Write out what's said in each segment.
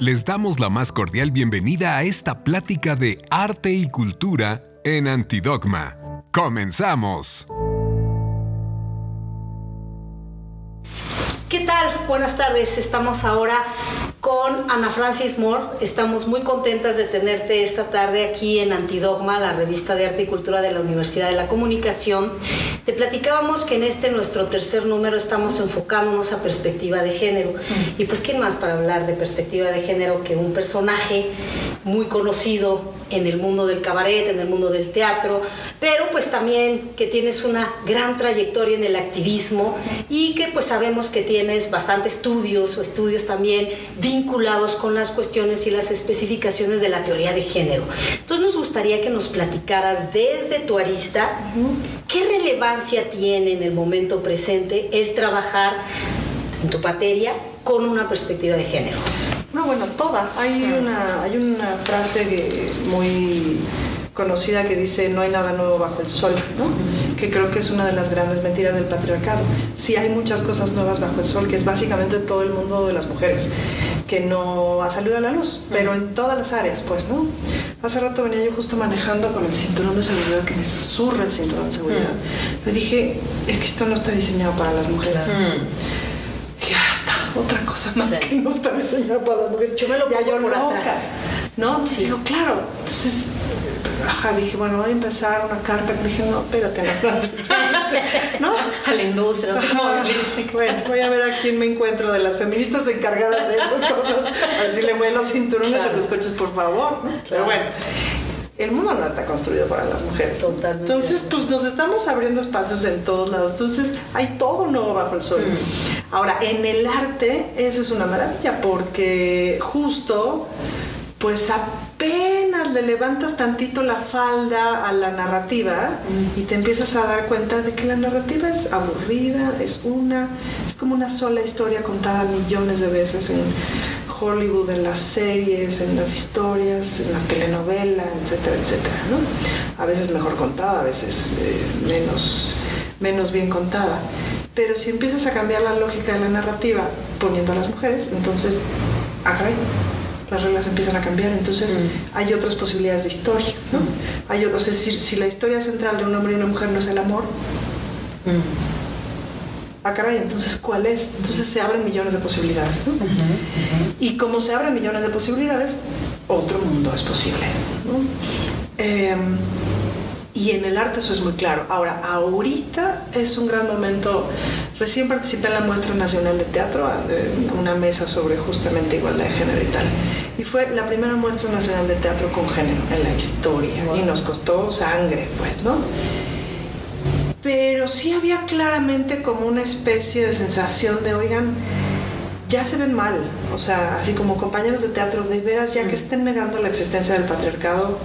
Les damos la más cordial bienvenida a esta plática de arte y cultura en Antidogma. ¡Comenzamos! ¿Qué tal? Buenas tardes. Estamos ahora con Ana Francis Moore. Estamos muy contentas de tenerte esta tarde aquí en Antidogma, la revista de arte y cultura de la Universidad de la Comunicación. Te platicábamos que en este nuestro tercer número estamos enfocándonos a perspectiva de género. Y pues, ¿quién más para hablar de perspectiva de género que un personaje muy conocido en el mundo del cabaret, en el mundo del teatro, pero pues también que tienes una gran trayectoria en el activismo y que pues sabemos que tienes bastante estudios o estudios también vinculados con las cuestiones y las especificaciones de la teoría de género. Entonces nos gustaría que nos platicaras desde tu arista qué relevancia tiene en el momento presente el trabajar en tu materia con una perspectiva de género. No, bueno, toda. Hay una, hay una frase muy conocida que dice no hay nada nuevo bajo el sol, ¿no? que creo que es una de las grandes mentiras del patriarcado. Sí hay muchas cosas nuevas bajo el sol, que es básicamente todo el mundo de las mujeres, que no ha salido a la luz, pero en todas las áreas, pues, ¿no? Hace rato venía yo justo manejando con el cinturón de seguridad, que me zurra el cinturón de seguridad. Le dije, es que esto no está diseñado para las mujeres. Ah, otra cosa más que no está diseñado para las mujeres. Yo me lo ya yo loca. ¿No? Entonces digo, claro, entonces ajá, dije, bueno, voy a empezar una carta. Dije, no, espérate, no, ¿no? A la industria, Bueno, voy a ver a quién me encuentro de las feministas encargadas de esas cosas. A ver si le voy los cinturones de los coches, por favor. Pero bueno, el mundo no está construido para las mujeres. Totalmente. Entonces, pues nos estamos abriendo espacios en todos lados. Entonces, hay todo nuevo bajo el sol. Mm. Ahora, en el arte, eso es una maravilla, porque justo, pues apenas le levantas tantito la falda a la narrativa y te empiezas a dar cuenta de que la narrativa es aburrida, es una, es como una sola historia contada millones de veces en Hollywood, en las series, en las historias, en la telenovela, etcétera, etcétera, ¿no? A veces mejor contada, a veces eh, menos, menos bien contada. Pero si empiezas a cambiar la lógica de la narrativa poniendo a las mujeres, entonces, ah, las reglas empiezan a cambiar, entonces mm. hay otras posibilidades de historia, ¿no? Hay, o sea, si, la historia central de un hombre y una mujer no es el amor, mm. Ah, caray, entonces ¿cuál es? Entonces se abren millones de posibilidades, ¿no? Y como se abren millones de posibilidades, otro mundo es posible, ¿no? Em, y en el arte eso es muy claro. Ahora, ahorita es un gran momento. Recién participé en la Muestra Nacional de Teatro, en una mesa sobre justamente igualdad de género y tal. Y fue la primera muestra nacional de teatro con género en la historia. Y nos costó sangre, pues, ¿no? Pero sí había claramente como una especie de sensación de, oigan, ya se ven mal. O sea, así como compañeros de teatro, de veras, ya que mm. estén negando la existencia del patriarcado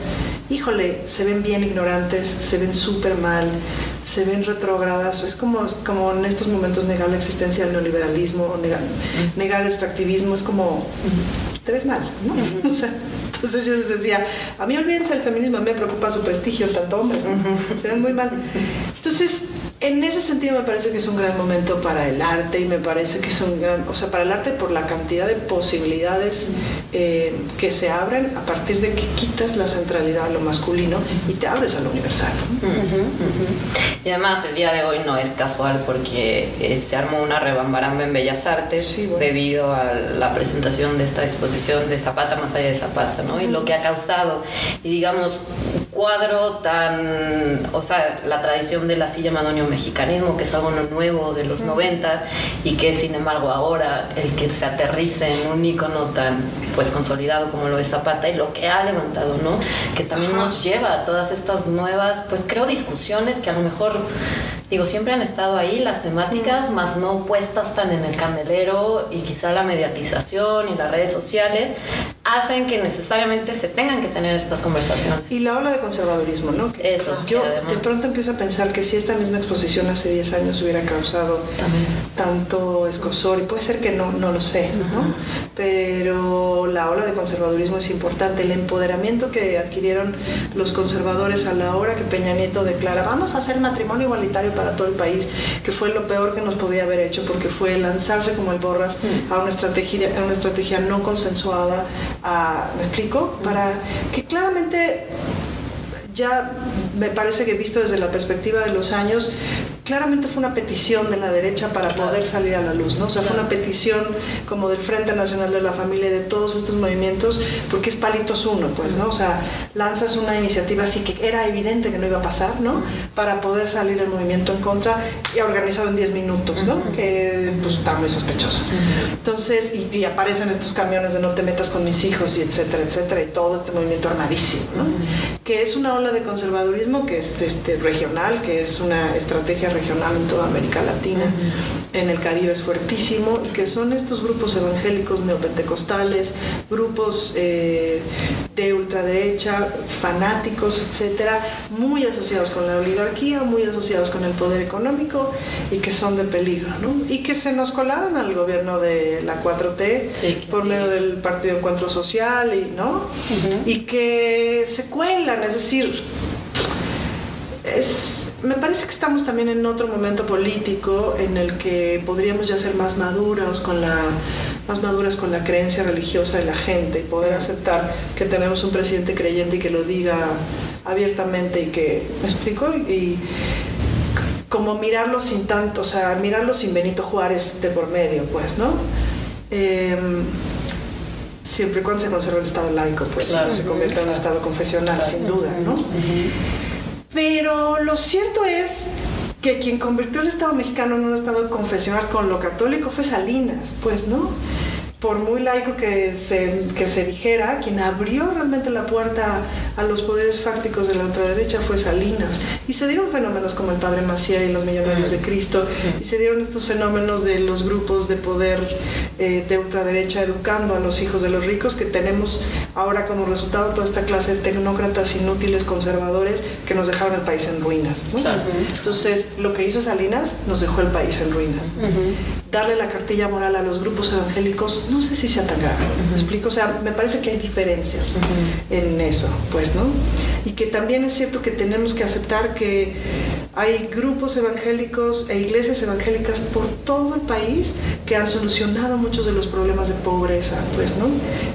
híjole, se ven bien ignorantes, se ven súper mal, se ven retrógradas. Es como, como en estos momentos negar la existencia del neoliberalismo, negar, negar el extractivismo, es como, te ves mal, ¿no? Entonces yo les decía, a mí olvídense el feminismo, a mí me preocupa su prestigio, tanto hombres, se ven muy mal. Entonces, en ese sentido me parece que es un gran momento para el arte y me parece que es un gran, o sea, para el arte por la cantidad de posibilidades eh, que se abren a partir de que quitas la centralidad a lo masculino y te abres a lo universal. Y además el día de hoy no es casual porque eh, se armó una rebambaramba en Bellas Artes debido a la presentación de esta exposición de Zapata más allá de Zapata, ¿no? Y lo que ha causado, y digamos, cuadro tan, o sea, la tradición de la silla madonio mexicanismo, que es algo nuevo de los 90 y que sin embargo ahora el que se aterrice en un icono tan pues consolidado como lo de Zapata y lo que ha levantado, ¿no? Que también nos lleva a todas estas nuevas, pues creo discusiones que a lo mejor digo, siempre han estado ahí las temáticas, más no puestas tan en el candelero y quizá la mediatización y las redes sociales hacen que necesariamente se tengan que tener estas conversaciones. Y la ola de conservadurismo, ¿no? Eso. Yo de pronto empiezo a pensar que si esta misma exposición hace 10 años hubiera causado tanto escosor, y puede ser que no, no lo sé, ¿no? Pero la ola de conservadurismo es importante. El empoderamiento que adquirieron los conservadores a la hora que Peña Nieto declara, vamos a hacer matrimonio igualitario para todo el país, que fue lo peor que nos podía haber hecho, porque fue lanzarse como el borras a una estrategia, a una estrategia no consensuada, ¿me explico? Para que claramente ya me parece que visto desde la perspectiva de los años, claramente fue una petición de la derecha para poder salir a la luz, ¿no? O sea, fue una petición como del Frente Nacional de la Familia y de todos estos movimientos, porque es palitos uno, pues, ¿no? O sea, lanzas una iniciativa así que era evidente que no iba a pasar, ¿no? Para poder salir el movimiento en contra y organizado en 10 minutos, ¿no? Que pues está muy sospechoso. Entonces, y, aparecen estos camiones de no te metas con mis hijos y etcétera, etcétera, y todo este movimiento armadísimo, ¿no? Que es una ola de conservadurismo que es este, regional, que es una estrategia regional en toda América Latina, en el Caribe es fuertísimo, y que son estos grupos evangélicos neopentecostales, grupos eh, de ultraderecha, fanáticos, etcétera, muy asociados con la oligarquía, muy asociados con el poder económico y que son de peligro, ¿no? Y que se nos colaron al gobierno de la 4T por medio del Partido Encuentro Social y, ¿no? Y que se cuelan, es decir, es, me parece que estamos también en otro momento político en el que podríamos ya ser más maduros con la más maduras con la creencia religiosa de la gente y poder aceptar que tenemos un presidente creyente y que lo diga abiertamente y que me explico y, como mirarlo sin tanto, o sea, mirarlo sin Benito Juárez de por medio, pues, ¿no? Em, siempre y cuando se conserva el Estado laico, pues, no se convierta en un Estado confesional, sin duda, ¿no? Pero lo cierto es que quien convirtió el Estado mexicano en un Estado confesional con lo católico fue Salinas, pues, ¿no? Por muy laico que se, que se dijera, quien abrió realmente la puerta a los poderes fácticos de la ultraderecha fue Salinas. Y se dieron fenómenos como el Padre Macía y los Millonarios de Cristo, y se dieron estos fenómenos de los grupos de poder eh, de ultraderecha educando a los hijos de los ricos, que tenemos ahora como resultado toda esta clase de tecnócratas inútiles, conservadores, que nos dejaron el país en ruinas. Entonces, lo que hizo Salinas nos dejó el país en ruinas. Darle la cartilla moral a los grupos evangélicos no sé si sea tan grave. ¿Me explico? O sea, me parece que hay diferencias en eso, pues, ¿no? Y que también es cierto que tenemos que aceptar que hay grupos evangélicos e iglesias evangélicas por todo el país que han solucionado muchos de los problemas de pobreza, pues, ¿no?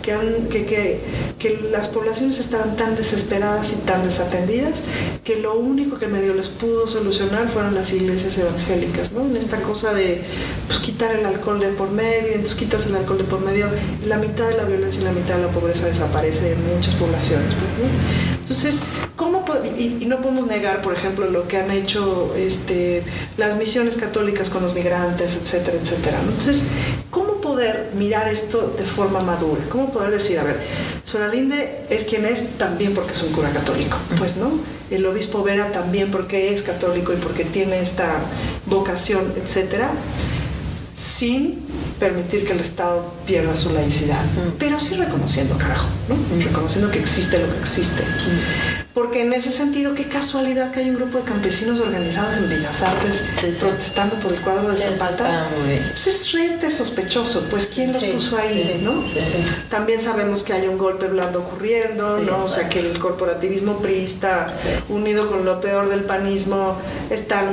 Que, han, que, que, que las poblaciones estaban tan desesperadas y tan desatendidas que lo único que medio les pudo solucionar fueron las iglesias evangélicas, ¿no? En esta cosa de pues, quitar el alcohol de por medio, entonces quitas el alcohol de por medio, la mitad de la violencia y la mitad de la pobreza desaparece en muchas poblaciones, pues, ¿no? Entonces, ¿cómo y, y, no podemos negar, por ejemplo, lo que han hecho este, las misiones católicas con los migrantes, etcétera, etcétera. Entonces, ¿cómo poder mirar esto de forma madura? ¿Cómo poder decir, a ver, Soralinde es quien es también porque es un cura católico, pues, ¿no? El obispo Vera también porque es católico y porque tiene esta vocación, etcétera, sin permitir que el Estado pierda su laicidad, pero sí reconociendo, carajo, ¿no? reconociendo que existe lo que existe. Porque en ese sentido, qué casualidad que hay un grupo de campesinos organizados en Bellas Artes protestando por el cuadro de Zapata. Pues es rete sospechoso, pues quién los puso ahí, ¿no? También sabemos que hay un golpe blando ocurriendo, ¿no? O sea que el corporativismo priista unido con lo peor del panismo están,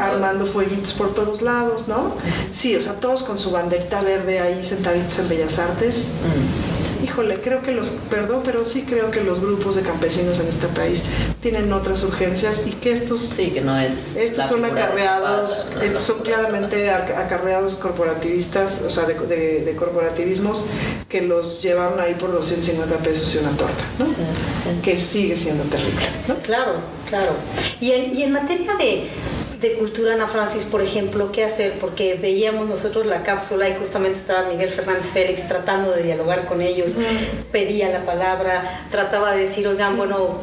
armando. fueguitos por todos lados, ¿no? Sí, o sea, todos con su banderita verde ahí sentaditos en Bellas Artes. Mm híjole, creo que los, perdón, pero sí creo que los grupos de campesinos en este país tienen otras urgencias y que estos, sí, que no es estos son acarreados, estos son claramente acarreados corporativistas, o sea, de, corporativismos que los llevan ahí por 250 pesos y una torta, ¿no? Que sigue siendo terrible, ¿no? Claro, claro. Y y en materia de de cultura Ana Francis, por ejemplo, qué hacer, porque veíamos nosotros la cápsula y justamente estaba Miguel Fernández Félix tratando de dialogar con ellos, pedía la palabra, trataba de decir, oigan, bueno,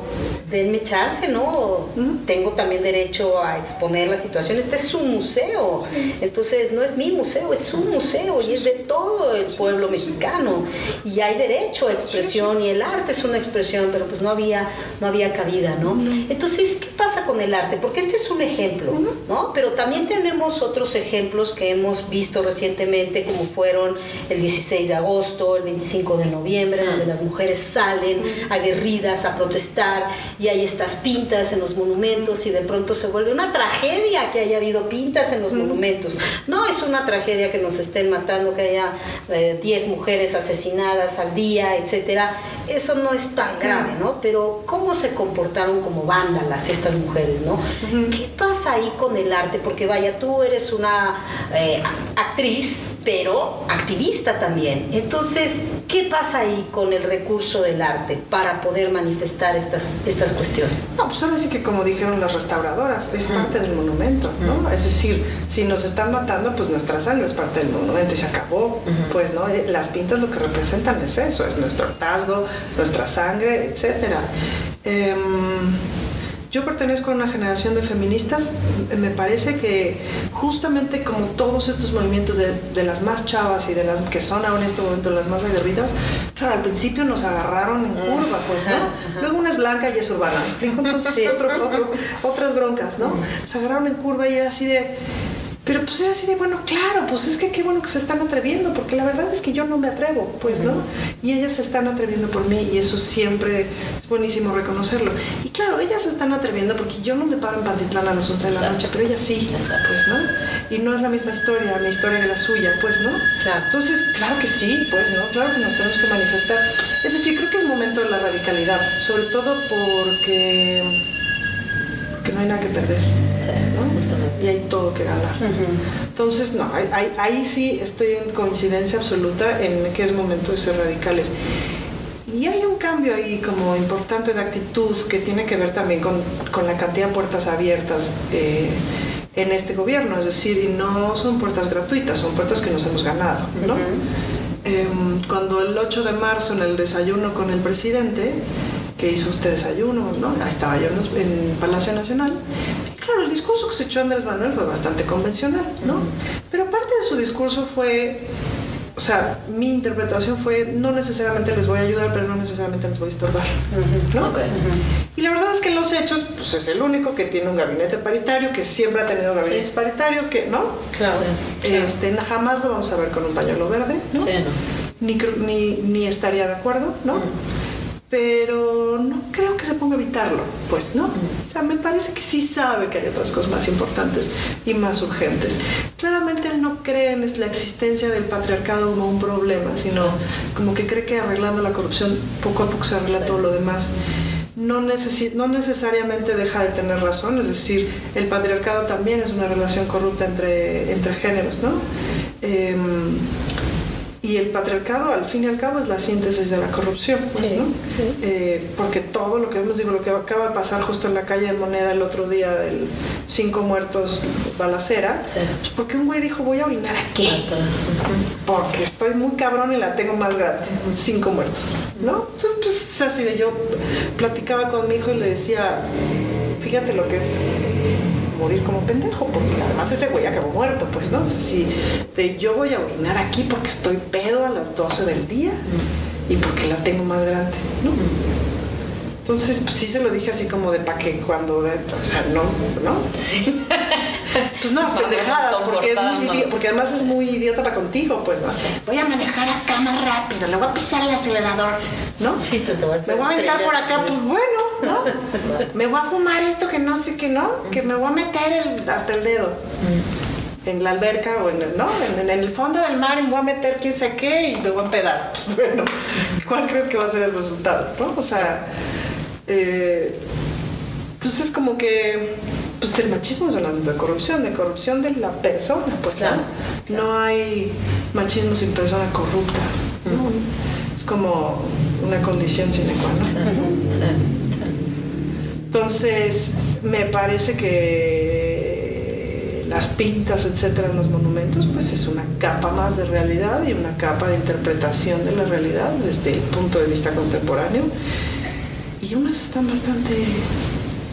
denme chance, ¿no? Tengo también derecho a exponer la situación. Este es su museo. Entonces, no es mi museo, es su museo y es de todo el pueblo mexicano. Y hay derecho a expresión y el arte es una expresión, pero pues no había, no había cabida, ¿no? Entonces, ¿qué pasa con el arte? Porque este es un ejemplo, ¿no? Pero también tenemos otros ejemplos que hemos visto recientemente, como fueron el 16 de agosto, el 25 de noviembre, donde las mujeres salen aguerridas a protestar y hay estas pintas en los monumentos y de pronto se vuelve una tragedia que haya habido pintas en los monumentos. No es una tragedia que nos estén matando, que haya 10 eh, mujeres asesinadas al día, etcétera. Eso no es tan grave, ¿no? Pero cómo se comportaron como vándalas estas mujeres, ¿no? ¿Qué pasa ahí con el arte? Porque vaya, tú eres una eh, actriz pero activista también. Entonces, ¿qué pasa ahí con el recurso del arte para poder manifestar estas, estas cuestiones? No, pues ahora sí que como dijeron las restauradoras, es parte del monumento, ¿no? Es decir, si nos están matando, pues nuestra sangre es parte del monumento y se acabó. Pues, ¿no? Las pintas lo que representan es eso, es nuestro hartazgo, nuestra sangre, etcétera. Em, yo pertenezco a una generación de feministas, me parece que justamente como todos estos movimientos de, las más chavas y de las que son ahora en este momento las más aguerridas, claro, al principio nos agarraron en curva, pues, ¿no? Luego una es blanca y es urbana, ¿me explico? Entonces, otras broncas, ¿no? Se agarraron en curva y era así de pero pues era así de, bueno, claro, pues es que qué bueno que se están atreviendo, porque la verdad es que yo no me atrevo, pues, ¿no? Y ellas se están atreviendo por mí y eso siempre es buenísimo reconocerlo. Y claro, ellas se están atreviendo porque yo no me paro en Pantitlán a las 11 de la noche, pero ellas sí, pues, ¿no? Y no es la misma historia, mi historia que la suya, pues, ¿no? Claro. Entonces, claro que sí, pues, ¿no? Claro que nos tenemos que manifestar. Es decir, creo que es momento de la radicalidad, sobre todo porque, porque no hay nada que perder y hay todo que ganar. Entonces, no, ahí, sí estoy en coincidencia absoluta en que es momento de ser radicales. Y hay un cambio ahí como importante de actitud que tiene que ver también con, la cantidad de puertas abiertas eh, en este gobierno, es decir, no son puertas gratuitas, son puertas que nos hemos ganado, ¿no? Em, cuando el 8 de marzo en el desayuno con el presidente, que hizo usted desayuno, ¿no? Ahí estaba yo en Palacio Nacional, Claro, el discurso que se echó Andrés Manuel fue bastante convencional, ¿no? Pero parte de su discurso fue, o sea, mi interpretación fue, no necesariamente les voy a ayudar, pero no necesariamente les voy a estorbar, ¿no? Y la verdad es que en los hechos, pues es el único que tiene un gabinete paritario, que siempre ha tenido gabinetes paritarios, que, ¿no? Claro. Este, jamás lo vamos a ver con un pañuelo verde, ¿no? Sí, no. Ni, ni, ni, estaría de acuerdo, ¿no? Pero no creo que se ponga a evitarlo, pues, ¿no? O sea, me parece que sí sabe que hay otras cosas más importantes y más urgentes. Claramente él no cree en la existencia del patriarcado como un problema, sino como que cree que arreglando la corrupción poco a poco se arregla todo lo demás. No, no necesariamente deja de tener razón, es decir, el patriarcado también es una relación corrupta entre, entre géneros, ¿no? Em, y el patriarcado, al fin y al cabo, es la síntesis de la corrupción, pues, ¿no? Eh, porque todo lo que vemos, digo, lo que acaba de pasar justo en la calle de Moneda el otro día, del cinco muertos balacera, pues porque un güey dijo, voy a orinar aquí, porque estoy muy cabrón y la tengo más grande, cinco muertos, ¿no? Pues, pues así de yo platicaba con mi hijo y le decía, fíjate lo que es morir como pendejo, porque además ese güey acabó muerto, pues, ¿no? O si de yo voy a orinar aquí porque estoy pedo a las 12 del día y porque la tengo más grande, ¿no? Entonces, pues sí se lo dije así como de pa' que cuando, o sea, no, ¿no? Pues no, pendejadas, porque, es muy porque además es muy idiota para contigo, pues, ¿no? Voy a manejar acá más rápido, le voy a pisar el acelerador, ¿no? Sí, a Me voy a aventar por acá, pues bueno, ¿no? me voy a fumar esto que no sé qué, ¿no? Que me voy a meter el, hasta el dedo. en la alberca o en el, ¿no? En, el fondo del mar y me voy a meter quién sé qué y me voy a empedar. Pues bueno, ¿cuál crees que va a ser el resultado? ¿no? O sea, eh, entonces como que pues el machismo es un asunto de corrupción, de corrupción de la persona, pues ¿no? hay machismo sin persona corrupta. Es como una condición sine qua non. Entonces, me parece que las pintas, etcétera, en los monumentos, pues es una capa más de realidad y una capa de interpretación de la realidad desde el punto de vista contemporáneo. Y unas están bastante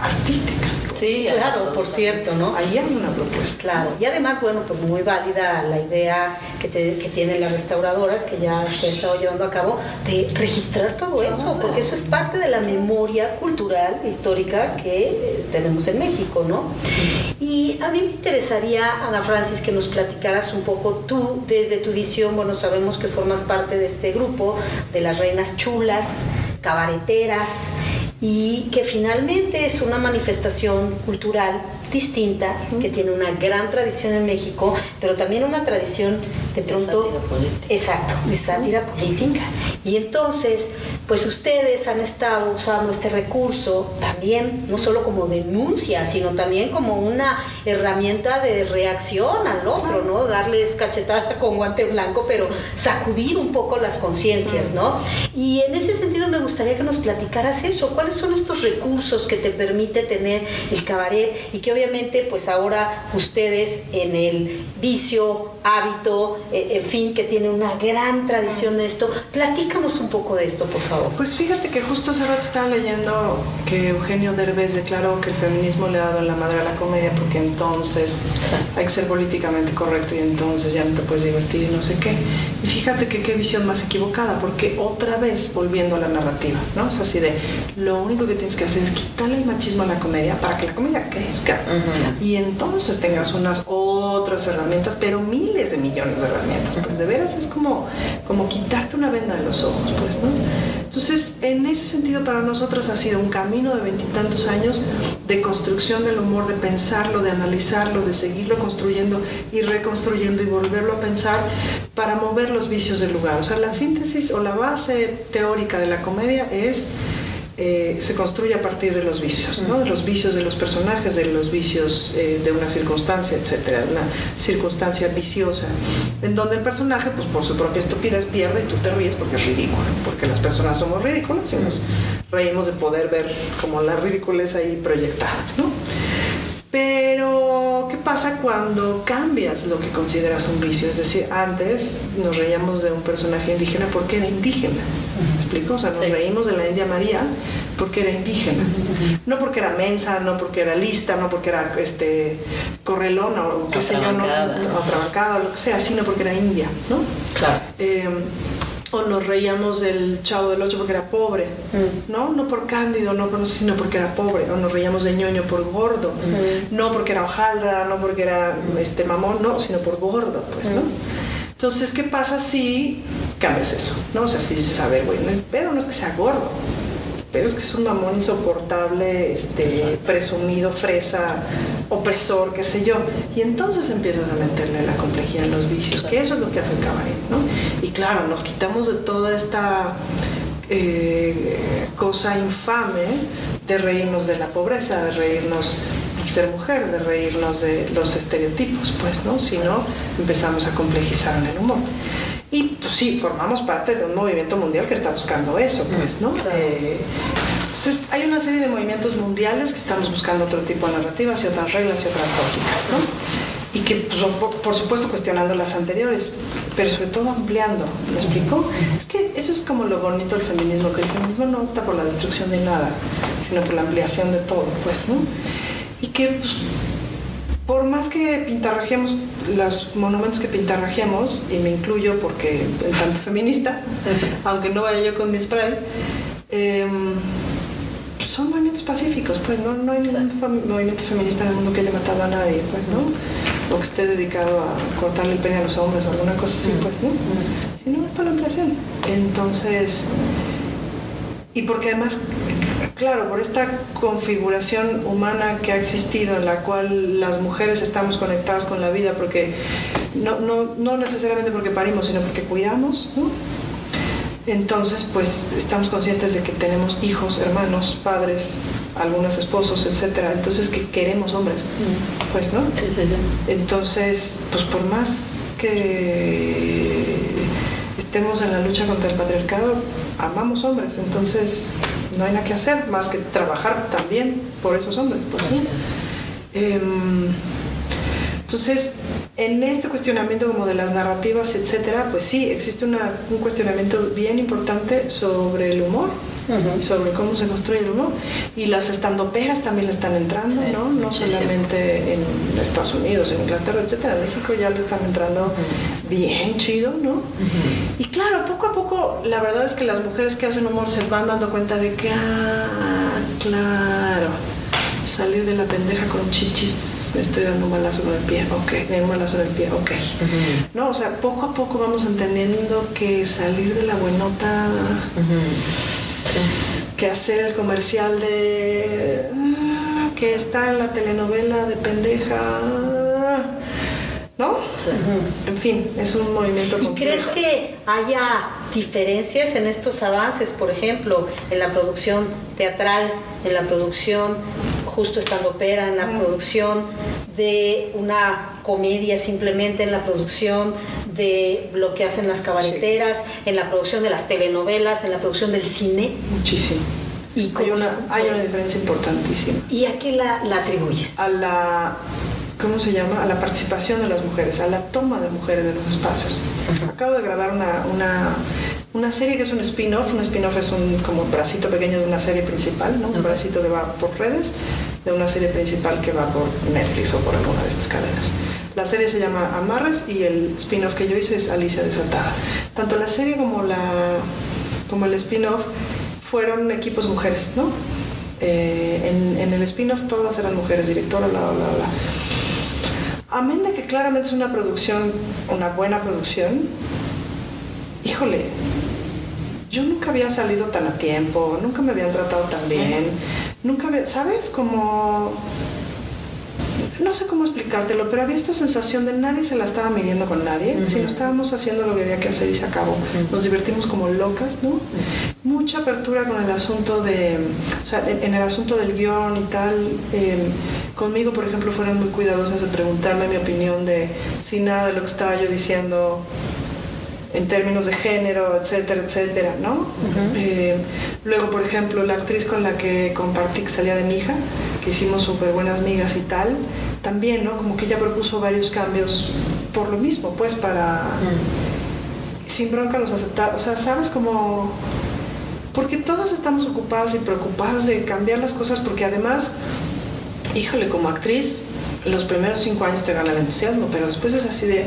artísticas. Sí, claro, por cierto, ¿no? Ahí hay una propuesta. Claro, y además, bueno, pues muy válida la idea que, que tienen las restauradoras, que ya se ha estado llevando a cabo, de registrar todo eso, porque eso es parte de la memoria cultural, histórica que tenemos en México, ¿no? Y a mí me interesaría, Ana Francis, que nos platicaras un poco tú, desde tu visión, bueno, sabemos que formas parte de este grupo, de las reinas chulas, cabareteras, y que finalmente es una manifestación cultural distinta, que tiene una gran tradición en México, pero también una tradición de pronto... De sátira política. Exacto, de sátira política. Y entonces, pues ustedes han estado usando este recurso también, no solo como denuncia, sino también como una herramienta de reacción al otro, ¿no? Darles cachetada con guante blanco, pero sacudir un poco las conciencias, ¿no? Y en ese sentido me gustaría que nos platicaras eso, cuáles son estos recursos que te permite tener el cabaret y que obviamente pues ahora ustedes en el vicio, hábito, eh, en fin, que tiene una gran tradición de esto, platícanos un poco de esto, por favor. Pues fíjate que justo hace rato estaba leyendo que Eugenio Derbez declaró que el feminismo le ha dado la madre a la comedia porque entonces hay que ser políticamente correcto y entonces ya no te puedes divertir y no sé qué. Y fíjate que qué visión más equivocada, porque otra vez volviendo a la narrativa, ¿no? Es así de, lo único que tienes que hacer es quitarle el machismo a la comedia para que la comedia crezca. Y entonces tengas unas otras herramientas, pero miles de millones de herramientas. Pues de veras es como, como quitarte una venda de los ojos, pues, ¿no? Entonces, en ese sentido, para nosotros ha sido un camino de veintitantos años de construcción del humor, de pensarlo, de analizarlo, de seguirlo construyendo y reconstruyendo y volverlo a pensar para mover los vicios del lugar. O sea, la síntesis o la base teórica de la comedia es eh, se construye a partir de los vicios, ¿no? de los vicios de los personajes, de los vicios eh, de una circunstancia, etcétera, una circunstancia viciosa, en donde el personaje, pues por su propia estupidez, pierde y tú te ríes porque es ridículo, porque las personas somos ridículas y nos reímos de poder ver como la ridiculez ahí proyectada. ¿no? Pero, ¿qué pasa cuando cambias lo que consideras un vicio? Es decir, antes nos reíamos de un personaje indígena porque era indígena explico? O sea, nos reímos de la India María porque era indígena. No porque era mensa, no porque era lista, no porque era este correlona o qué sé yo, no, o lo que sea, sino porque era india, ¿no? Claro. Em, o nos reíamos del chavo del ocho porque era pobre, mm. ¿no? No por cándido, no por, sino porque era pobre, o nos reíamos de ñoño por gordo, mm. no porque era hojaldra, no porque era este mamón, no, sino por gordo, pues, ¿no? Mm. Entonces, ¿qué pasa si cambias eso? ¿no? O sea, si dices, a ver, güey, pero no es que sea gordo, pero es que es un mamón insoportable, este, presumido, fresa, opresor, qué sé yo. Y entonces empiezas a meterle la complejidad en los vicios, que eso es lo que hace el cabaret, ¿no? Y claro, nos quitamos de toda esta eh, cosa infame de reírnos de la pobreza, de reírnos ser mujer, de reírnos de los estereotipos, pues, ¿no? Si no, empezamos a complejizar en el humor. Y pues sí, formamos parte de un movimiento mundial que está buscando eso, pues, ¿no? Eh, entonces, hay una serie de movimientos mundiales que estamos buscando otro tipo de narrativas y otras reglas y otras lógicas, ¿no? Y que, pues, por, supuesto, cuestionando las anteriores, pero sobre todo ampliando. ¿Me explico? Es que eso es como lo bonito del feminismo, que el feminismo no opta por la destrucción de nada, sino por la ampliación de todo, pues, ¿no? y que pues, por más que pintarrajemos los monumentos que pintarrajemos, y me incluyo porque en tanto feminista, aunque no vaya yo con mi spray, em, son movimientos pacíficos, pues no, no hay ningún movimiento feminista en el mundo que haya matado a nadie, pues, ¿no? O que esté dedicado a cortarle el pene a los hombres o alguna cosa así, pues, ¿no? Sino es por la ampliación. Entonces, y porque además Claro, por esta configuración humana que ha existido en la cual las mujeres estamos conectadas con la vida, porque no, no, no necesariamente porque parimos, sino porque cuidamos, ¿no? Entonces, pues estamos conscientes de que tenemos hijos, hermanos, padres, algunos esposos, etcétera. Entonces, que queremos hombres, mm. pues, ¿no? Entonces, pues por más que estemos en la lucha contra el patriarcado, amamos hombres. Entonces, no hay nada que hacer más que trabajar también por esos hombres. Pues, em, entonces, en este cuestionamiento como de las narrativas, etcétera, pues sí, existe un cuestionamiento bien importante sobre el humor sobre cómo se construye uno. Y las estandoperas también le están entrando, ¿no? No solamente en Estados Unidos, en Inglaterra, etcétera. En México ya le están entrando bien chido, ¿no? Y claro, poco a poco, la verdad es que las mujeres que hacen humor se van dando cuenta de que, ah, claro salir de la pendeja con chichis, me estoy dando un balazo con el pie, ok, un balazo en el pie, ok. No, o sea, poco a poco vamos entendiendo que salir de la buenota, que hacer el comercial de ah, que está en la telenovela de pendeja, ¿no? En fin, es un movimiento ¿Y crees que haya diferencias en estos avances, por ejemplo, en la producción teatral, en la producción justo estando opera en la producción de una comedia simplemente en la producción de lo que hacen las cabareteras, en la producción de las telenovelas, en la producción del cine. Muchísimo. Y hay, una, hay una diferencia importantísima. ¿Y a qué la, la atribuyes? A la ¿cómo se llama? A la participación de las mujeres, a la toma de mujeres de los espacios. Acabo de grabar una, una una serie que es un spin-off. Un spin-off es un como bracito pequeño de una serie principal, ¿no? Un bracito que va por redes de una serie principal que va por Netflix o por alguna de estas cadenas. La serie se llama Amarres y el spin-off que yo hice es Alicia Desatada. Tanto la serie como, la, como el spin-off fueron equipos mujeres, ¿no? Eh, en, en, el spin-off todas eran mujeres, directora, bla, bla, bla. Amén de que claramente es una producción, una buena producción, híjole, yo nunca había salido tan a tiempo, nunca me habían tratado tan bien, nunca, ¿sabes? Como, no sé cómo explicártelo, pero había esta sensación de nadie se la estaba midiendo con nadie, sino estábamos haciendo lo que había que hacer y se acabó. Nos divertimos como locas, ¿no? Mucha apertura con el asunto de, o sea, en, el asunto del guion y tal. Em, conmigo, por ejemplo, fueron muy cuidadosas de preguntarme mi opinión de si nada de lo que estaba yo diciendo en términos de género, etcétera, etcétera, ¿no? Eh, luego, por ejemplo, la actriz con la que compartí, que salía de mi hija, que hicimos súper buenas amigas y tal, también, ¿no? Como que ella propuso varios cambios por lo mismo, pues para... Sin bronca los aceptar, o sea, ¿sabes cómo...? Porque todas estamos ocupadas y preocupadas de cambiar las cosas, porque además, híjole, como actriz, los primeros cinco años te gana el entusiasmo, pero después es así de,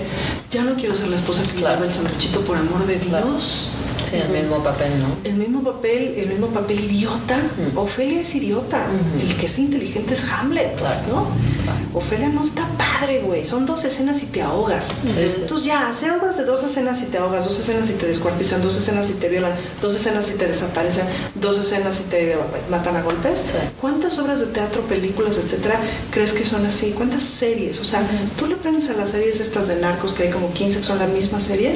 ya no quiero ser la esposa que claro. el sanduchito por amor de Dios. Sí, el mismo papel, ¿no? El mismo papel, el mismo papel idiota. Ofelia es idiota. El que es inteligente es Hamlet, pues, ¿no? Ofelia no está padre, güey. Son dos escenas y te ahogas. Entonces ya, hacer obras de dos escenas y te ahogas, dos escenas y te descuartizan, dos escenas y te violan, dos escenas y te desaparecen, dos escenas y te matan a golpes. ¿Cuántas obras de teatro, películas, etcétera, crees que son así? ¿Cuántas series? O sea, tú le prendes a las series estas de narcos que hay como 15 que son la misma serie.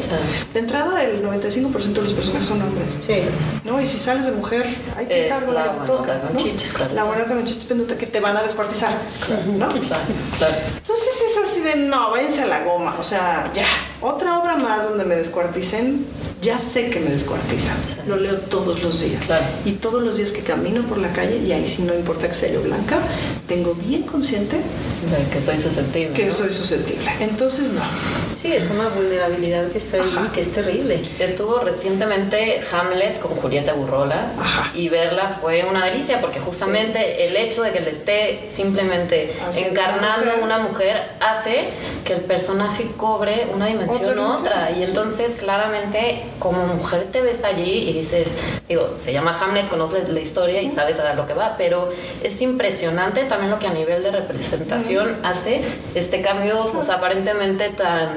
De entrada, el 95% de los personajes son hombres. Sí. ¿No? Y si sales de mujer, hay que cargo la claro. La buena con chichis que te van a descuartizar. ¿No? Claro, claro. Entonces es así de no, váyanse a la goma. O sea, ya. Otra obra más donde me descuarticen, ya sé que me descuartizan. Lo leo todos los días. Claro. Y todos los días que camino por la calle, y ahí sí no importa que sea yo blanca, tengo bien consciente de que soy susceptible. Que soy susceptible. Entonces, no. Sí, es una vulnerabilidad que está ahí, que es terrible. Estuvo recientemente Hamlet con Julieta Burrola y verla fue una delicia porque justamente el hecho de que le esté simplemente encarnando una mujer hace que el personaje cobre una dimensión otra, otra. y entonces claramente como mujer te ves allí y dices, digo, se llama Hamlet, conoces la historia y sabes a lo que va, pero es impresionante también lo que a nivel de representación hace este cambio pues aparentemente tan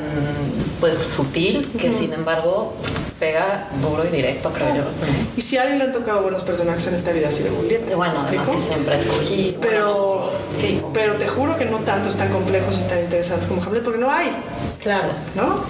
pues sutil que sin embargo pega duro y directo, creo yo. Y si a alguien le han tocado buenos personajes en esta vida, ha sido Julieta. Bueno, además que siempre escogí. Pero, sí. pero te juro que no tantos tan complejos y tan interesantes como Hamlet, porque no hay. Claro. ¿No?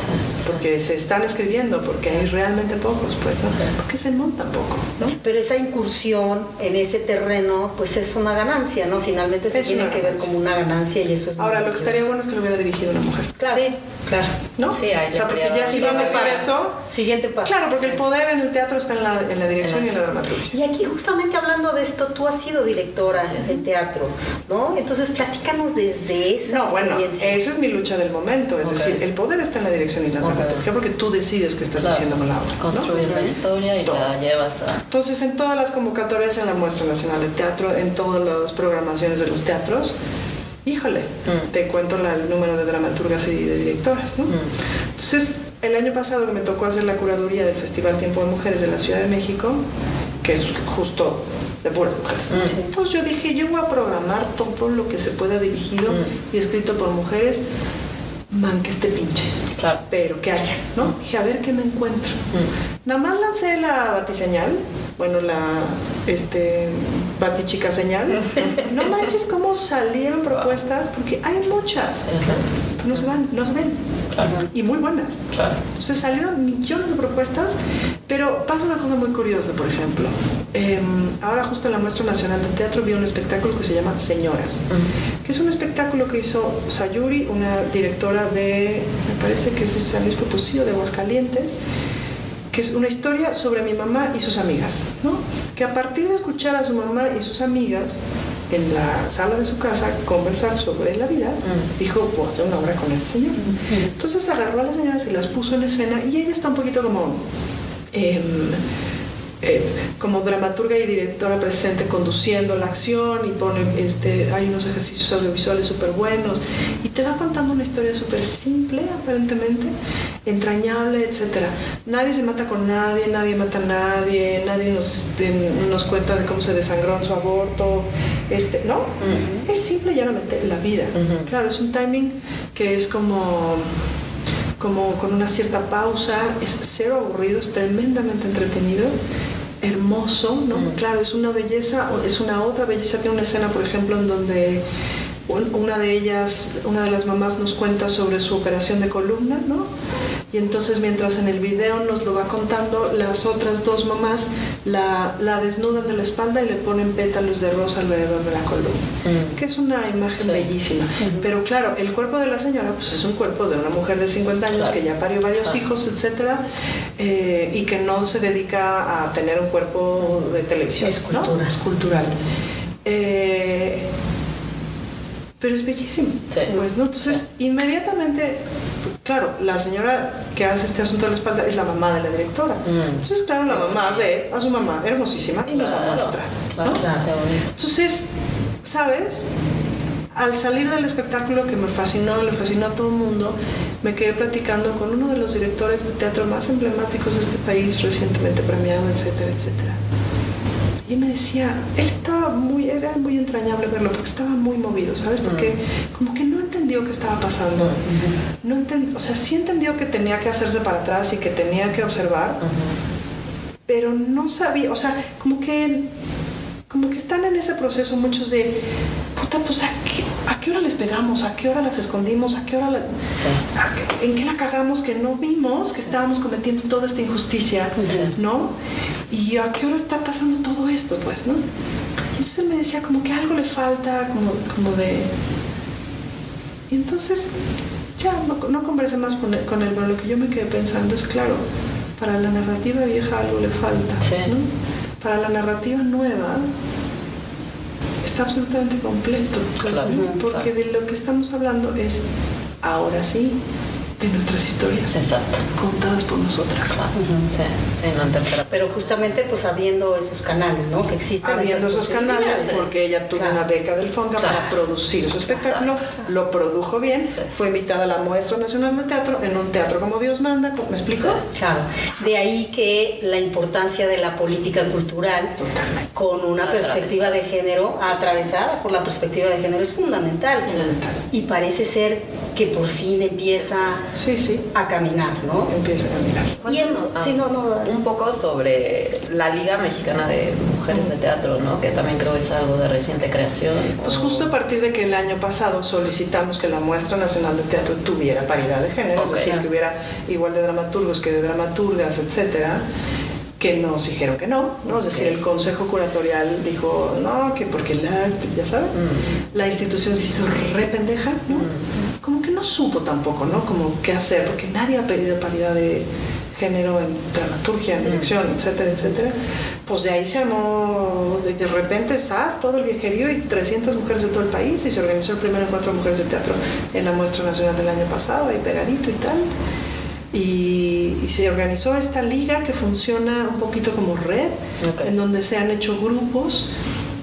Porque se están escribiendo, porque hay realmente pocos, pues, ¿no? Porque se montan poco, ¿no? Pero esa incursión en ese terreno, pues es una ganancia, ¿no? Finalmente se tiene que ver como una ganancia y eso es. Ahora, lo que estaría bueno es que lo hubiera dirigido una mujer. Claro. Sí, claro. ¿No? Sí, hay o sea, porque ya si van a eso. Siguiente paso. Claro, porque el poder en el teatro está en la, en la dirección y en la dramaturgia. Y aquí, justamente hablando de esto, tú has sido directora del teatro, ¿no? Entonces, platícanos desde esa no, bueno, esa es mi lucha del momento. Es decir, el poder está en la dirección y la dramaturgia, porque tú decides que estás haciendo con la obra. Construyes la historia y la llevas a... Entonces, en todas las convocatorias en la Muestra Nacional de Teatro, en todas las programaciones de los teatros, híjole, mm. te cuento el número de dramaturgas y de directoras, ¿no? Mm. Entonces, el año pasado que me tocó hacer la curaduría del Festival Tiempo de Mujeres de la Ciudad de México, que es justo de puras mujeres. Mm. Entonces yo dije, yo voy a programar todo lo que se pueda dirigido y escrito por mujeres, man, que esté pinche. Claro. Pero que haya, ¿no? Dije, a ver qué me encuentro. Nada más lancé la batiseñal, bueno, la este, batichica señal. No manches cómo salieron propuestas, porque hay muchas. No se van, no se ven. Y muy buenas. Entonces salieron millones de propuestas, pero pasa una cosa muy curiosa, por ejemplo. Em, ahora justo en la Muestra Nacional de Teatro vi un espectáculo que se llama Señoras, que es un espectáculo que hizo Sayuri, una directora de, me parece que es de San Luis Potosí o de Aguascalientes, que es una historia sobre mi mamá y sus amigas, ¿no? Que a partir de escuchar a su mamá y sus amigas en la sala de su casa conversar sobre la vida, mm. dijo, puedo hacer una obra con este señor. Entonces agarró a las señoras y las puso en escena y ella está un poquito como... Em, eh, como dramaturga y directora presente conduciendo la acción y pone, este, hay unos ejercicios audiovisuales súper buenos y te va contando una historia súper simple aparentemente, entrañable, etc. Nadie se mata con nadie, nadie mata a nadie, nadie nos, este, nos cuenta de cómo se desangró en su aborto, este, ¿no? Es simple y llanamente la vida. Claro, es un timing que es como como con una cierta pausa, es cero aburrido, es tremendamente entretenido, hermoso, ¿no? Claro, es una belleza, es una otra belleza, tiene una escena, por ejemplo, en donde una de ellas, una de las mamás nos cuenta sobre su operación de columna, ¿no? Y entonces mientras en el video nos lo va contando, las otras dos mamás la, la desnudan de la espalda y le ponen pétalos de rosa alrededor de la columna, mm. que es una imagen bellísima. Pero claro, el cuerpo de la señora pues es un cuerpo de una mujer de 50 años que ya parió varios hijos, etcétera, eh, y que no se dedica a tener un cuerpo de televisión. Es cultural. Es cultural. Eh, pero es bellísimo. Pues, ¿no? Entonces, inmediatamente, claro, la señora que hace este asunto de la espalda es la mamá de la directora. Mm. Entonces, claro, la mamá ve a su mamá hermosísima y nos la muestra. Entonces, ¿sabes? Al salir del espectáculo que me fascinó, le fascinó a todo el mundo, me quedé platicando con uno de los directores de teatro más emblemáticos de este país, recientemente premiado, etcétera, etcétera y me decía, él estaba muy, era muy entrañable verlo porque estaba muy movido, ¿sabes? Porque como que no entendió qué estaba pasando. No o sea, sí entendió que tenía que hacerse para atrás y que tenía que observar, pero no sabía, o sea, como que, como que están en ese proceso muchos de, puta, pues ¿a qué, hora les pegamos? ¿A qué hora las escondimos? ¿A qué hora la, ¿En qué la cagamos que no vimos que estábamos cometiendo toda esta injusticia? ¿No? ¿Y a qué hora está pasando todo esto? Pues, ¿no? Entonces él me decía como que algo le falta, como, como de... Y entonces ya no, no conversé más con él, con él, pero lo que yo me quedé pensando es, claro, para la narrativa vieja algo le falta, ¿no? Para la narrativa nueva está absolutamente completo, porque de lo que estamos hablando es ahora sí de nuestras historias Exacto. contadas por nosotras. sí, sí, no en tercera. Pero justamente pues habiendo esos canales, ¿no? Que existen. Habiendo esos canales, porque ella tuvo una beca del FONGA para producir su espectáculo, lo produjo bien, fue invitada a la Muestra Nacional de Teatro en un teatro como Dios manda, ¿me explico? Claro. De ahí que la importancia de la política cultural con una perspectiva de género atravesada por la perspectiva de género es fundamental. fundamental. Y parece ser que por fin empieza sí, sí. a caminar, ¿no? Empieza a caminar. sí, no, no, un poco sobre la Liga Mexicana de Mujeres de Teatro, ¿no? Que también creo que es algo de reciente creación. Pues justo a partir de que el año pasado solicitamos que la Muestra Nacional de Teatro tuviera paridad de género, es decir, que hubiera igual de dramaturgos que de dramaturgas, etcétera que nos dijeron que no, ¿no? Es decir, el consejo curatorial dijo, no, que porque la, ya saben, mm. la institución se hizo re pendeja, ¿no? Mm. No supo tampoco, ¿no? Como qué hacer, porque nadie ha pedido paridad de género en dramaturgia, en mm. dirección, etcétera, etcétera. Pues de ahí se armó, de, repente, SAS, todo el viejerío y 300 mujeres de todo el país y se organizó el primer encuentro de mujeres de teatro en la muestra nacional del año pasado, ahí pegadito y tal. Y, se organizó esta liga que funciona un poquito como red, en donde se han hecho grupos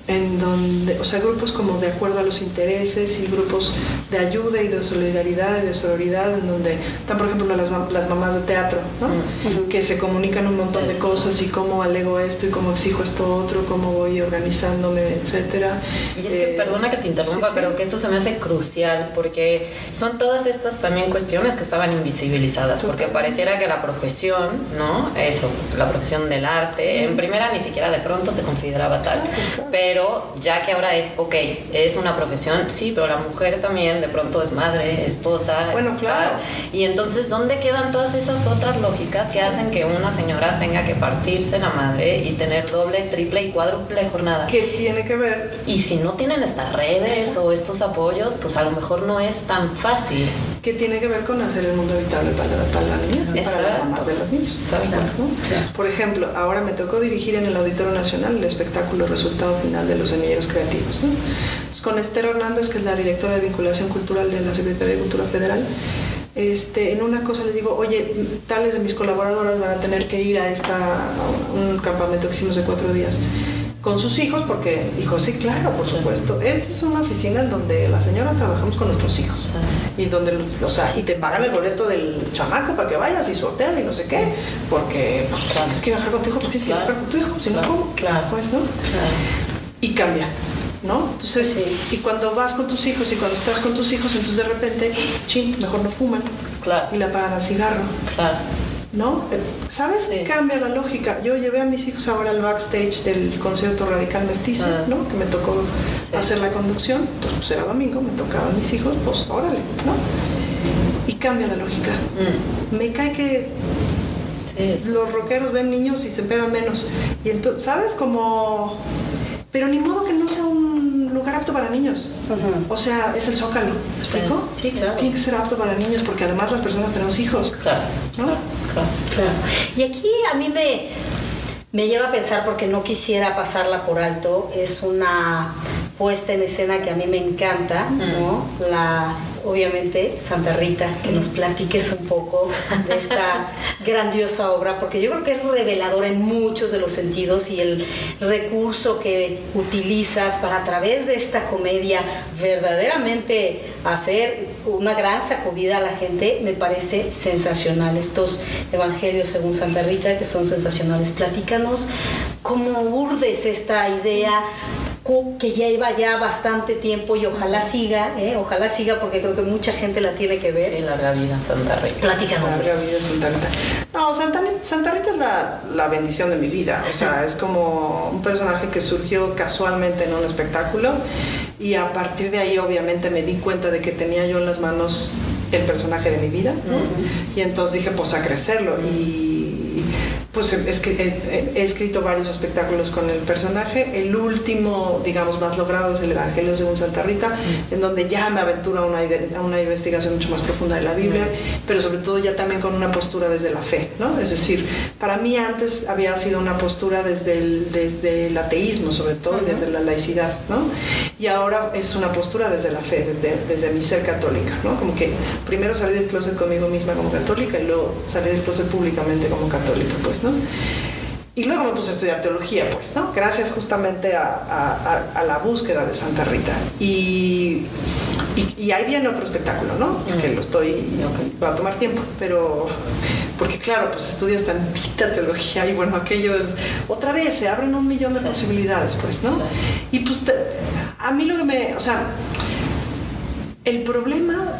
en donde, o sea, grupos como de acuerdo a los intereses y grupos de ayuda y de solidaridad y de sororidad, en donde están, por ejemplo, las, las mamás de teatro, ¿no? que se comunican un montón de cosas y cómo alego esto y cómo exijo esto otro, cómo voy organizándome, etcétera. Y es que, eh, perdona que te interrumpa, pero que esto se me hace crucial, porque son todas estas también cuestiones que estaban invisibilizadas, porque pareciera que la profesión, ¿no? Eso, la profesión del arte, en primera ni siquiera de pronto se consideraba tal, pero pero ya que ahora es, ok, es una profesión, sí, pero la mujer también de pronto es madre, esposa. Bueno, claro. Y entonces, ¿dónde quedan todas esas otras lógicas que hacen que una señora tenga que partirse la madre y tener doble, triple y cuádruple jornada? ¿Qué tiene que ver? Y si no tienen estas redes o estos apoyos, pues a lo mejor no es tan fácil. ¿Qué tiene que ver con hacer el mundo habitable para, para las niñas y para las mamás de los niños? Por ejemplo, ahora me tocó dirigir en el Auditorio Nacional el espectáculo Resultado Final de los Semilleros Creativos. con Esther Hernández, que es la directora de vinculación cultural de la Secretaría de Cultura Federal, este, en una cosa le digo, oye, tales de mis colaboradoras van a tener que ir a, esta, un campamento que hicimos de cuatro días con sus hijos, porque dijo, sí, claro, por supuesto. Esta es una oficina en donde las señoras trabajamos con nuestros hijos. Y donde, o sea, y te pagan el boleto del chamaco para que vayas y su hotel y no sé qué, porque pues, tienes que viajar con tu hijo, pues tienes que viajar con tu hijo, si no, ¿cómo? Claro. Pues, ¿no? Y cambia. ¿No? Entonces, y cuando vas con tus hijos y cuando estás con tus hijos, entonces de repente, ching, mejor no fuman. Claro. Y le apagan al cigarro. Claro. ¿No? ¿Sabes? Cambia la lógica. Yo llevé a mis hijos ahora al backstage del concierto radical mestizo, ah. ¿no? Que me tocó hacer la conducción. Entonces, pues era domingo, me tocaban mis hijos, pues órale, ¿no? Y cambia la lógica. Mm. Me cae que los rockeros ven niños y se pegan menos. Y entonces, ¿sabes? Como pero ni modo que no sea un lugar apto para niños. O sea, es el zócalo, ¿me explico? Sí, claro. Tiene que ser apto para niños porque además las personas tenemos hijos. Claro, ¿no? claro, claro. Y aquí a mí me, me lleva a pensar, porque no quisiera pasarla por alto, es una puesta en escena que a mí me encanta, ¿no? La obviamente, Santa Rita, que nos platiques un poco de esta grandiosa obra, porque yo creo que es revelador en muchos de los sentidos y el recurso que utilizas para a través de esta comedia verdaderamente hacer una gran sacudida a la gente me parece sensacional. Estos evangelios según Santa Rita que son sensacionales. Platícanos cómo urdes esta idea que ya iba ya bastante tiempo y ojalá siga, ¿eh? ojalá siga porque creo que mucha gente la tiene que ver. En larga vida Santa Rita. Platícanos. Larga vida Santa Rita. No, Santa, Santa Rita es la, la, bendición de mi vida. O sea, es como un personaje que surgió casualmente en un espectáculo y a partir de ahí obviamente me di cuenta de que tenía yo en las manos el personaje de mi vida. Y entonces dije, pues a crecerlo. Y pues es que he, escrito varios espectáculos con el personaje. El último, digamos, más logrado es el Evangelio según Santa Rita, mm. en donde ya me aventura a una, una investigación mucho más profunda de la Biblia, mm. pero sobre todo ya también con una postura desde la fe, ¿no? Es decir, para mí antes había sido una postura desde el, desde el ateísmo, sobre todo, y desde la laicidad, ¿no? Y ahora es una postura desde la fe, desde, desde mi ser católica, ¿no? Como que primero salí del closet conmigo misma como católica y luego salí del closet públicamente como católica, pues, y luego me puse a estudiar teología, pues, ¿no? Gracias justamente a, la búsqueda de Santa Rita. Y, y, ahí viene otro espectáculo, ¿no? Que lo estoy, va a tomar tiempo, pero porque claro, pues estudias tantita teología y bueno, aquello es, otra vez, se abren un millón de posibilidades, pues, ¿no? Y pues a mí lo que me, o sea, el problema,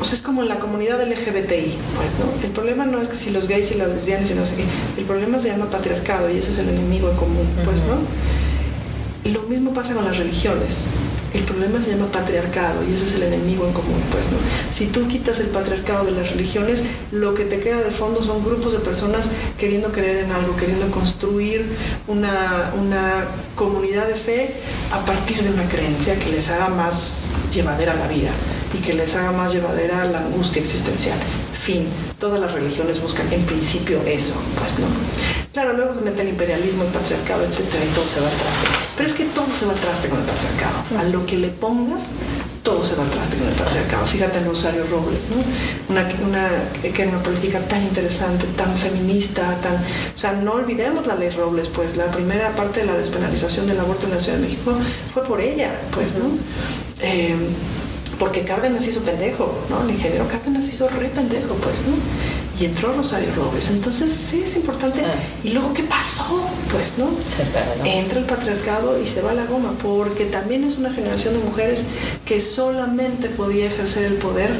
o sea, es como en la comunidad LGBTI, pues, ¿no? El problema no es que si los gays y las lesbianas y no sé qué, el problema se llama patriarcado y ese es el enemigo en común, pues, ¿no? Y lo mismo pasa con las religiones. El problema se llama patriarcado y ese es el enemigo en común, pues, ¿no? Si tú quitas el patriarcado de las religiones, lo que te queda de fondo son grupos de personas queriendo creer en algo, queriendo construir una, una comunidad de fe a partir de una creencia que les haga más llevadera la vida y que les haga más llevadera la angustia existencial. Fin, todas las religiones buscan en principio eso, pues, ¿no? Claro, luego se mete el imperialismo, el patriarcado, etcétera, y todo se va al traste. Pero es que todo se va al traste con el patriarcado. A lo que le pongas, todo se va al traste con el patriarcado. Fíjate en Rosario Robles, ¿no? Una, que era una política tan interesante, tan feminista, tan... O sea, no olvidemos la ley Robles, pues la primera parte de la despenalización del aborto en la Ciudad de México fue por ella, pues, ¿no? Eh, porque Cárdenas hizo pendejo, ¿no? El ingeniero Cárdenas hizo re pendejo, pues, ¿no? Y entró Rosario Robles. Entonces, sí es importante. Ah. ¿Y luego qué pasó? Pues, ¿no? Entra el patriarcado y se va a la goma, porque también es una generación de mujeres que solamente podía ejercer el poder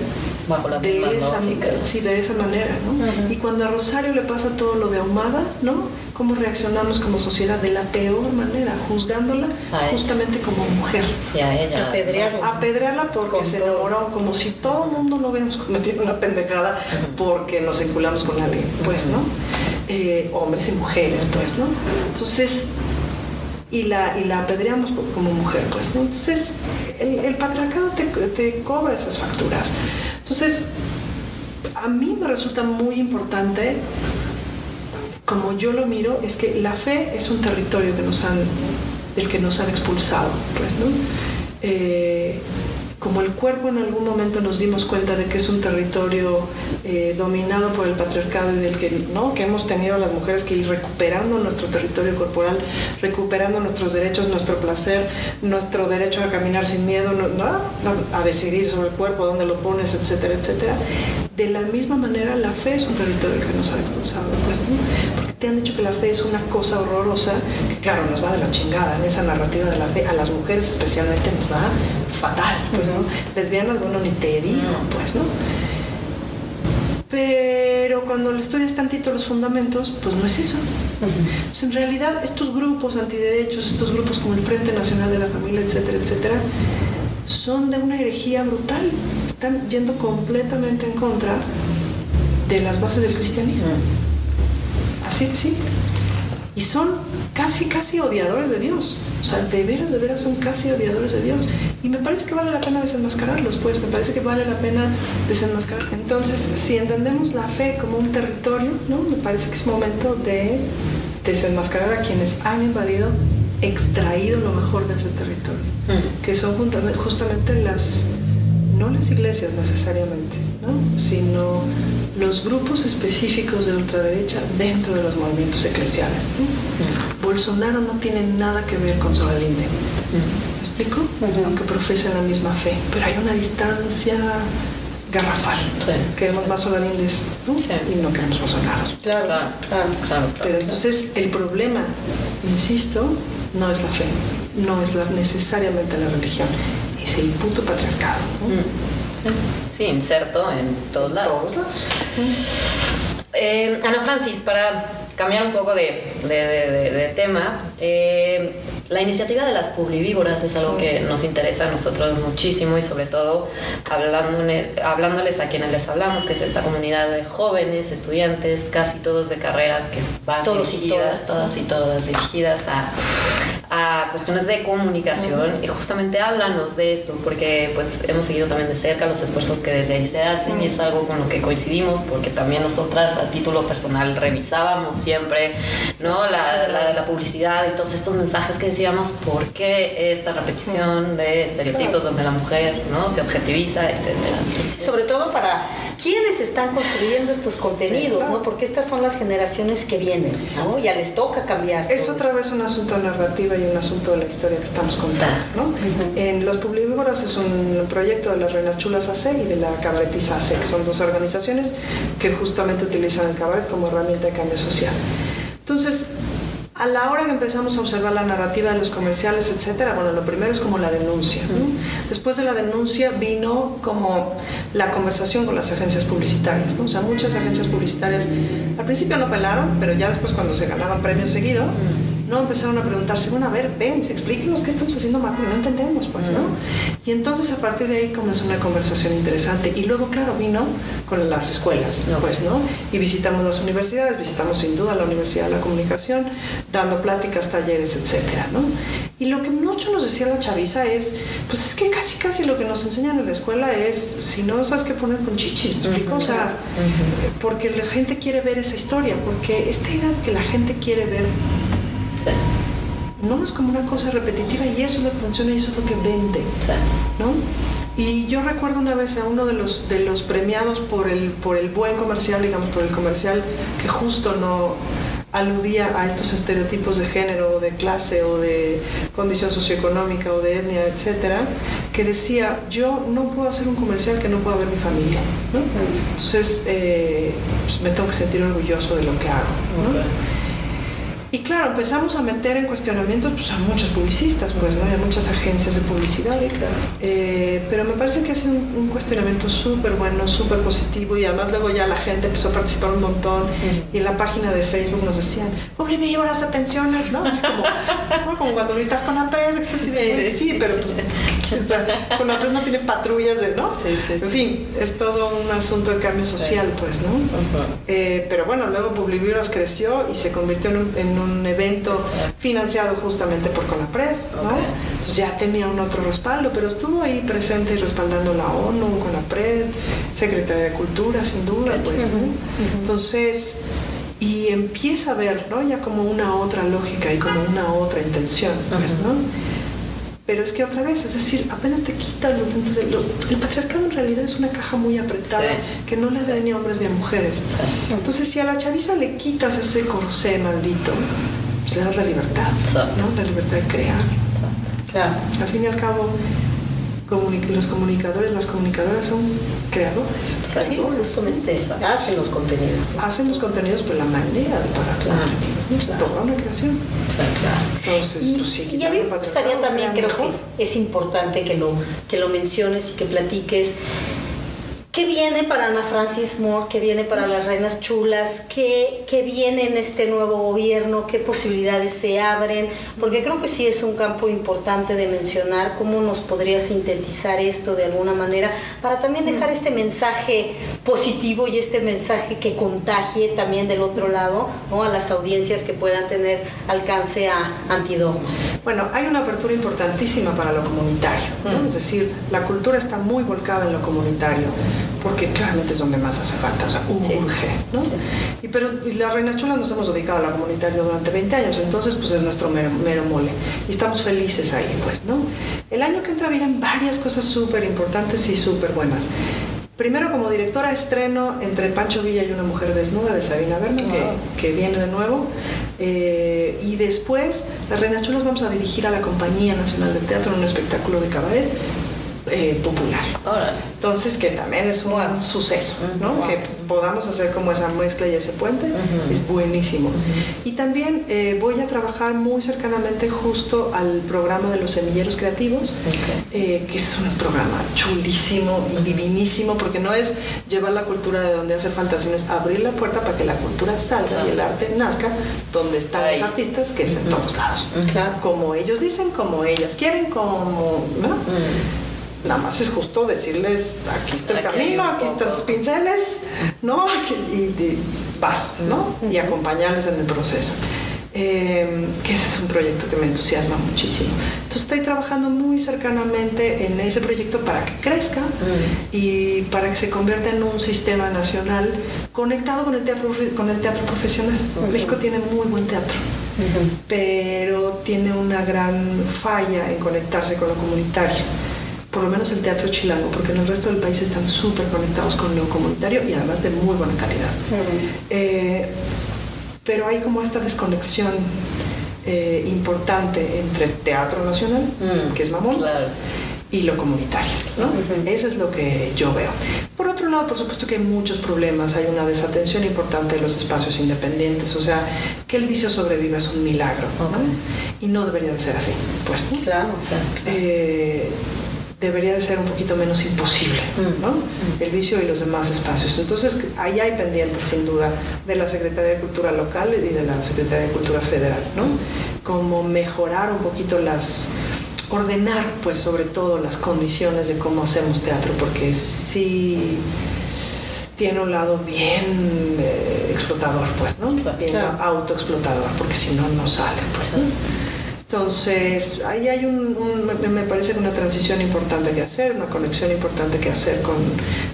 Bajo la de esa, sí, de esa manera, ¿no? Y cuando a Rosario le pasa todo lo de Ahumada, ¿no? cómo reaccionamos como sociedad de la peor manera, juzgándola justamente como mujer. Y a ella. Apedrearla. Apedrearla porque se enamoró, como si todo el mundo no hubiéramos cometido una pendejada porque nos vinculamos con alguien, pues, ¿no? Eh, hombres y mujeres, pues, ¿no? Entonces, y la, y la apedreamos como mujer, pues, ¿no? Entonces, el, patriarcado te, te cobra esas facturas. Entonces, a mí me resulta muy importante como yo lo miro, es que la fe es un territorio que nos han, del que nos han expulsado, pues, ¿no? Eh, como el cuerpo en algún momento nos dimos cuenta de que es un territorio eh, dominado por el patriarcado y del que, ¿no? que hemos tenido las mujeres que ir recuperando nuestro territorio corporal, recuperando nuestros derechos, nuestro placer, nuestro derecho a caminar sin miedo, a decidir sobre el cuerpo, dónde lo pones, etcétera, etcétera. De la misma manera, la fe es un territorio que nos ha expulsado, pues, porque te han dicho que la fe es una cosa horrorosa, que claro, nos va de la chingada en esa narrativa de la fe, a las mujeres especialmente nos va fatal, pues, ¿no? Lesbianas, bueno, ni te digo, pues, ¿no? Pero cuando le estudias tantito los fundamentos, pues no es eso. Pues en realidad estos grupos antiderechos, estos grupos como el Frente Nacional de la Familia, etcétera, etcétera, son de una herejía brutal. Están yendo completamente en contra de las bases del cristianismo. Así de sí y son casi, casi odiadores de Dios. O sea, de veras, de veras son casi odiadores de Dios. Y me parece que vale la pena desenmascararlos, pues me parece que vale la pena desenmascarar. Entonces, si entendemos la fe como un territorio, ¿no? Me parece que es momento de desenmascarar a quienes han invadido, extraído lo mejor de ese territorio, mm. que son justamente las, no las iglesias necesariamente, ¿no? sino los grupos específicos de ultraderecha dentro de los movimientos eclesiales. Bolsonaro no tiene nada que ver con Solalinde. ¿Me explico? Aunque profesa la misma fe, pero hay una distancia garrafal. Queremos más Solalindes y no queremos Bolsonaro. Claro, claro, claro, Pero entonces el problema, insisto, no es la fe, no es necesariamente la religión, es el puto patriarcado. Sí, inserto en todos lados. Eh, Ana Francis, para cambiar un poco de, tema, eh, la iniciativa de las publivívoras es algo que nos interesa a nosotros muchísimo y sobre todo hablándoles a quienes les hablamos, que es esta comunidad de jóvenes, estudiantes, casi todos de carreras que van dirigidas, todas y todas dirigidas a a cuestiones de comunicación y justamente háblanos de esto porque pues hemos seguido también de cerca los esfuerzos que desde ahí se hacen y es algo con lo que coincidimos porque también nosotras a título personal revisábamos siempre ¿no? la, la, publicidad y todos estos mensajes que decíamos por qué esta repetición de estereotipos donde la mujer ¿no? se objetiviza, etcétera. Sobre todo para quienes están construyendo estos contenidos, ¿no? porque estas son las generaciones que vienen ¿no? ya les toca cambiar. Es otra vez un asunto narrativo y un asunto de la historia que estamos contando. ¿no? En Los Publivívoros es un proyecto de las Reinas Chulas AC y de la Cabaretiza AC, que son dos organizaciones que justamente utilizan el cabaret como herramienta de cambio social. Entonces, a la hora que empezamos a observar la narrativa de los comerciales, etcétera, bueno, lo primero es como la denuncia. Después de la denuncia vino como la conversación con las agencias publicitarias. ¿no? O sea, muchas agencias publicitarias al principio no pelaron, pero ya después cuando se ganaban premios seguido, ¿no? Empezaron a preguntarse, bueno, a ver, ven, explíquenos qué estamos haciendo mal, no entendemos, pues, ¿no? Y entonces a partir de ahí comenzó una conversación interesante. Y luego, claro, vino con las escuelas, pues, ¿no? Y visitamos las universidades, visitamos sin duda la Universidad de la Comunicación, dando pláticas, talleres, etcétera, ¿no? Y lo que mucho nos decía la chaviza es, pues es que casi, casi lo que nos enseñan en la escuela es, si no sabes qué poner con chichis, O sea, porque la gente quiere ver esa historia, porque esta idea de que la gente quiere ver no es como una cosa repetitiva y eso es lo que funciona y eso es lo que vende, ¿no? Y yo recuerdo una vez a uno de los, de los premiados por el, por el buen comercial, digamos, por el comercial que justo no aludía a estos estereotipos de género o de clase o de condición socioeconómica o de etnia, etcétera, que decía, yo no puedo hacer un comercial que no pueda ver mi familia. Entonces, eh, pues, me tengo que sentir orgulloso de lo que hago. Y claro, empezamos a meter en cuestionamientos pues, a muchos publicistas, pues, ¿no? a muchas agencias de publicidad. Eh, pero me parece que ha sido un, cuestionamiento súper bueno, súper positivo y además luego ya la gente empezó a participar un montón y en la página de Facebook nos decían, me llevo las atenciones, ¿no? Así como, como cuando gritas con Apple, así de, sí, pero o con Apple no tiene patrullas de, ¿no? Sí, sí, en fin, es todo un asunto de cambio social, pues, ¿no? Eh, pero bueno, luego Publivibros creció y se convirtió en un evento financiado justamente por Conapred, ¿no? Entonces ya tenía un otro respaldo, pero estuvo ahí presente y respaldando la ONU, Conapred, Secretaría de Cultura, sin duda, pues, Entonces, y empieza a ver, ¿no? Ya como una otra lógica y como una otra intención, pues, ¿no? Pero es que otra vez, es decir, apenas te quitas los dientes El patriarcado en realidad es una caja muy apretada que no le da ni a hombres ni a mujeres. Entonces, si a la chaviza le quitas ese corsé maldito, pues le das la libertad, ¿no? La libertad de crear. Claro. Al fin y al cabo, los comunicadores, las comunicadoras son creadores. Sí, justamente eso. Hacen los contenidos. Hacen los contenidos, pero la manera de pasar claro, los contenidos. Toda una creación. Claro. Entonces, pues sí. Y a mí me gustaría también, creo que es importante que lo, que lo menciones y que platiques ¿Qué viene para Ana Francis Moore? ¿Qué viene para las Reinas Chulas? ¿Qué, ¿Qué, viene en este nuevo gobierno? ¿Qué posibilidades se abren? Porque creo que sí es un campo importante de mencionar. ¿Cómo nos podría sintetizar esto de alguna manera? Para también dejar este mensaje positivo y este mensaje que contagie también del otro lado ¿no? a las audiencias que puedan tener alcance a Antidogma. Bueno, hay una apertura importantísima para lo comunitario. Es decir, la cultura está muy volcada en lo comunitario porque claramente es donde más hace falta, o sea, urge, ¿no? Y, pero y las Reinas Chulas nos hemos dedicado a la comunitaria durante 20 años, entonces pues es nuestro mero, mole y estamos felices ahí, pues, ¿no? El año que entra vienen varias cosas súper importantes y súper buenas. Primero, como directora, estreno entre Pancho Villa y una mujer desnuda de Sabina Berna, que, que, viene de nuevo. Eh, y después, las Reinas Chulas vamos a dirigir a la Compañía Nacional de Teatro en un espectáculo de cabaret eh, popular. Entonces, que también es un suceso, ¿no? Que podamos hacer como esa mezcla y ese puente, es buenísimo. Y también eh, voy a trabajar muy cercanamente justo al programa de los semilleros creativos, eh, que es un programa chulísimo y divinísimo, porque no es llevar la cultura de donde hace falta, sino es abrir la puerta para que la cultura salga y el arte nazca donde están los artistas, que es en todos lados. Como ellos dicen, como ellas quieren, como... ¿no? Nada más es justo decirles, aquí está el camino, aquí están los pinceles, ¿no? y, vas, ¿no? Y acompañarles en el proceso. Em, que ese es un proyecto que me entusiasma muchísimo. Entonces estoy trabajando muy cercanamente en ese proyecto para que crezca mm. y para que se convierta en un sistema nacional conectado con el teatro, con el teatro profesional. México tiene muy buen teatro, pero tiene una gran falla en conectarse con lo comunitario por lo menos el teatro chilango, porque en el resto del país están súper conectados con lo comunitario y además de muy buena calidad. Eh, pero hay como esta desconexión eh, importante entre el teatro nacional, mm. que es mamón, y lo comunitario. Eso es lo que yo veo. Por otro lado, por supuesto que hay muchos problemas, hay una desatención importante de los espacios independientes, o sea, que el vicio sobreviva es un milagro, y no debería de ser así, pues. Claro, eh, debería de ser un poquito menos imposible, mm. ¿no? Mm. El vicio y los demás espacios. Entonces, ahí hay pendientes, sin duda, de la Secretaría de Cultura local y de la Secretaría de Cultura federal, ¿no? Como mejorar un poquito las ordenar, pues, sobre todo las condiciones de cómo hacemos teatro, porque sí tiene un lado bien eh, explotador, pues, ¿no? Bien autoexplotador, porque si no, no sale, pues. Entonces, ahí hay un, me parece una transición importante que hacer, una conexión importante que hacer con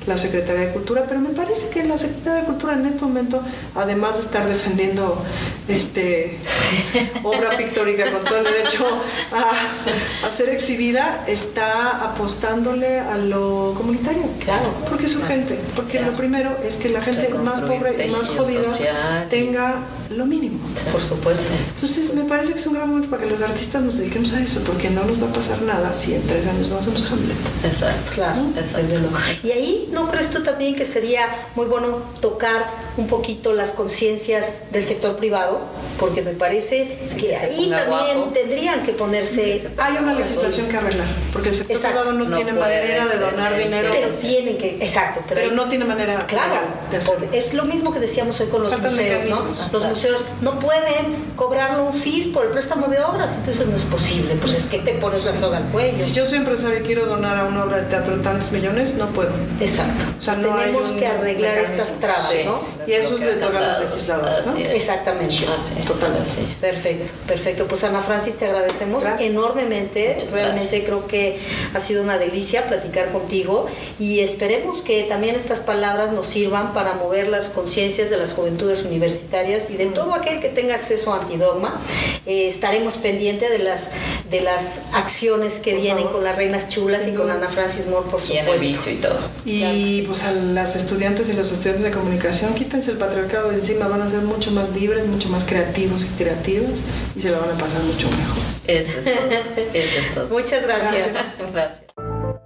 la Secretaría de Cultura, pero me parece que la Secretaría de Cultura en este momento, además de estar defendiendo este, obra pictórica con todo el derecho a, ser exhibida, está apostándole a lo comunitario. Claro. Porque es urgente. Porque lo primero es que la gente más pobre y más jodida tenga lo mínimo. Por supuesto. Entonces, me parece que es un gran momento para que los artistas nos dediquemos a eso, porque no nos va a pasar nada si en tres años no hacemos Hamlet. Exacto, claro, Y ahí, ¿no crees tú también que sería muy bueno tocar un poquito las conciencias del sector privado? Porque me parece que, ahí también tendrían que ponerse... Hay una legislación que arreglar, porque el sector privado no, tiene manera de donar dinero. Pero tienen que, exacto. Pero, no tiene manera claro, de hacerlo. Es lo mismo que decíamos hoy con los museos, ¿no? Los museos no pueden cobrarle un FIS por el préstamo de obras entonces no es posible, pues es que te pones la soga al cuello. Si yo soy empresario y quiero donar a una obra de teatro tantos millones, no puedo. Exacto. O sea, tenemos que arreglar estas trabas, ¿no? Y eso le toca a los legisladores, ¿no? Exactamente. Totalmente. Perfecto, perfecto. Pues Ana Francis, te agradecemos enormemente. Realmente creo que ha sido una delicia platicar contigo y esperemos que también estas palabras nos sirvan para mover las conciencias de las juventudes universitarias y de todo aquel que tenga acceso a Antidogma. Eh, estaremos pendientes de las, de las acciones que vienen con las reinas chulas y con Ana Francis Moore, por supuesto. Y todo. Y pues a las estudiantes y los estudiantes de comunicación, quítense el patriarcado de encima, van a ser mucho más libres, mucho más creativos y creativas y se la van a pasar mucho mejor. Eso es todo. Eso es todo. Muchas gracias. gracias.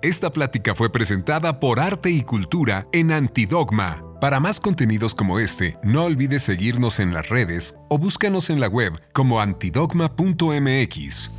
Esta plática fue presentada por Arte y Cultura en Antidogma. Para más contenidos como este, no olvides seguirnos en las redes o búscanos en la web como antidogma.mx.